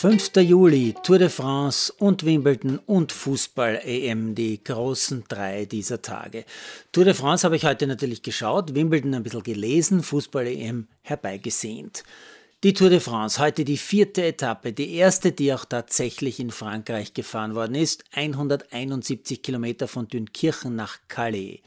5. Juli, Tour de France und Wimbledon und Fußball-EM, die großen drei dieser Tage. Tour de France habe ich heute natürlich geschaut, Wimbledon ein bisschen gelesen, Fußball-EM herbeigesehnt. Die Tour de France, heute die vierte Etappe, die erste, die auch tatsächlich in Frankreich gefahren worden ist, 171 Kilometer von Dünkirchen nach Calais.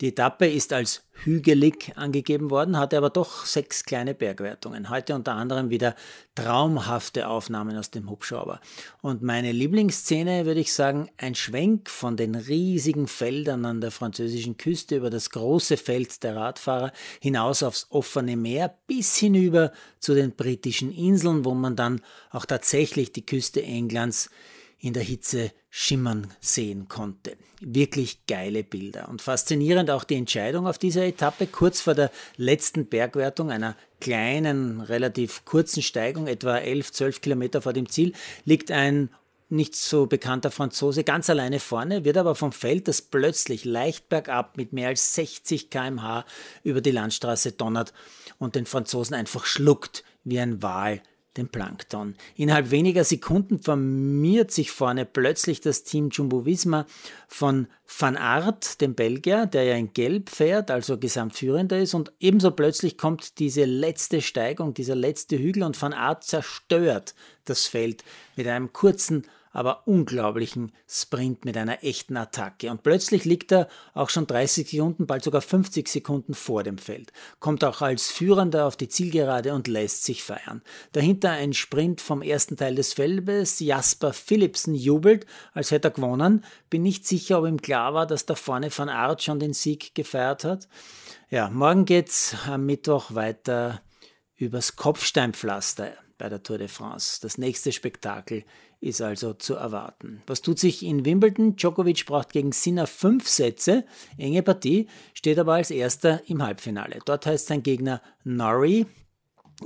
Die Etappe ist als hügelig angegeben worden, hatte aber doch sechs kleine Bergwertungen. Heute unter anderem wieder traumhafte Aufnahmen aus dem Hubschrauber. Und meine Lieblingsszene, würde ich sagen, ein Schwenk von den riesigen Feldern an der französischen Küste über das große Feld der Radfahrer hinaus aufs offene Meer bis hinüber zu den britischen Inseln, wo man dann auch tatsächlich die Küste Englands in der Hitze schimmern sehen konnte. Wirklich geile Bilder und faszinierend auch die Entscheidung auf dieser Etappe kurz vor der letzten Bergwertung einer kleinen, relativ kurzen Steigung, etwa 11, 12 Kilometer vor dem Ziel, liegt ein nicht so bekannter Franzose ganz alleine vorne, wird aber vom Feld, das plötzlich leicht bergab mit mehr als 60 km/h über die Landstraße donnert und den Franzosen einfach schluckt wie ein Wal den Plankton. Innerhalb weniger Sekunden formiert sich vorne plötzlich das Team Jumbo Visma von Van Aert, dem Belgier, der ja in Gelb fährt, also Gesamtführender ist, und ebenso plötzlich kommt diese letzte Steigung, dieser letzte Hügel und Van Aert zerstört das Feld mit einem kurzen aber unglaublichen Sprint mit einer echten Attacke. Und plötzlich liegt er auch schon 30 Sekunden, bald sogar 50 Sekunden vor dem Feld, kommt auch als Führender auf die Zielgerade und lässt sich feiern. Dahinter ein Sprint vom ersten Teil des Feldes. Jasper Philipsen jubelt, als hätte er gewonnen. Bin nicht sicher, ob ihm klar war, dass da vorne Van Aert schon den Sieg gefeiert hat. Ja, morgen geht's am Mittwoch weiter übers Kopfsteinpflaster bei der Tour de France. Das nächste Spektakel ist also zu erwarten. Was tut sich in Wimbledon? Djokovic braucht gegen Sinner fünf Sätze, enge Partie, steht aber als erster im Halbfinale. Dort heißt sein Gegner Norrie.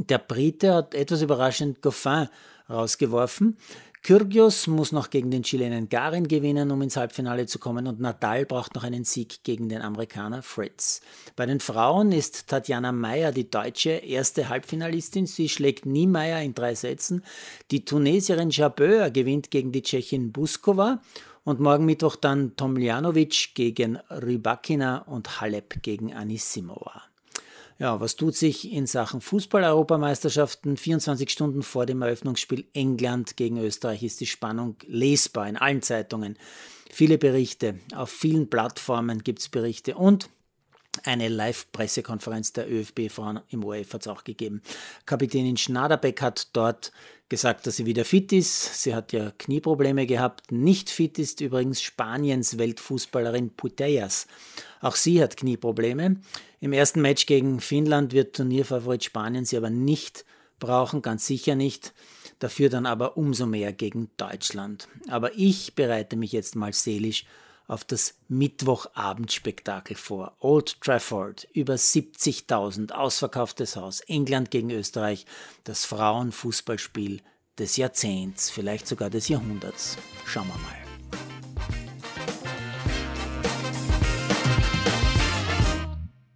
Der Brite hat etwas überraschend Goffin rausgeworfen. Kyrgios muss noch gegen den Chilenen Garin gewinnen, um ins Halbfinale zu kommen und Nadal braucht noch einen Sieg gegen den Amerikaner Fritz. Bei den Frauen ist Tatjana Meyer die deutsche erste Halbfinalistin. Sie schlägt Niemeyer in drei Sätzen. Die Tunesierin Jabeur gewinnt gegen die Tschechin Buskova und morgen Mittwoch dann Tomljanovic gegen Rybakina und Halep gegen Anisimova. Ja, was tut sich in Sachen Fußball-Europameisterschaften? 24 Stunden vor dem Eröffnungsspiel England gegen Österreich ist die Spannung lesbar in allen Zeitungen. Viele Berichte, auf vielen Plattformen gibt es Berichte und eine Live-Pressekonferenz der ÖFB-Frauen im ORF hat es auch gegeben. Kapitänin Schnaderbeck hat dort gesagt, dass sie wieder fit ist. Sie hat ja Knieprobleme gehabt. Nicht fit ist übrigens Spaniens Weltfußballerin Putellas. Auch sie hat Knieprobleme. Im ersten Match gegen Finnland wird Turnierfavorit Spanien sie aber nicht brauchen, ganz sicher nicht. Dafür dann aber umso mehr gegen Deutschland. Aber ich bereite mich jetzt mal seelisch auf das Mittwochabendspektakel vor. Old Trafford, über 70.000, ausverkauftes Haus, England gegen Österreich, das Frauenfußballspiel des Jahrzehnts, vielleicht sogar des Jahrhunderts. Schauen wir mal.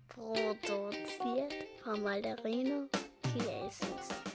Produziert von Malderino Chiesis.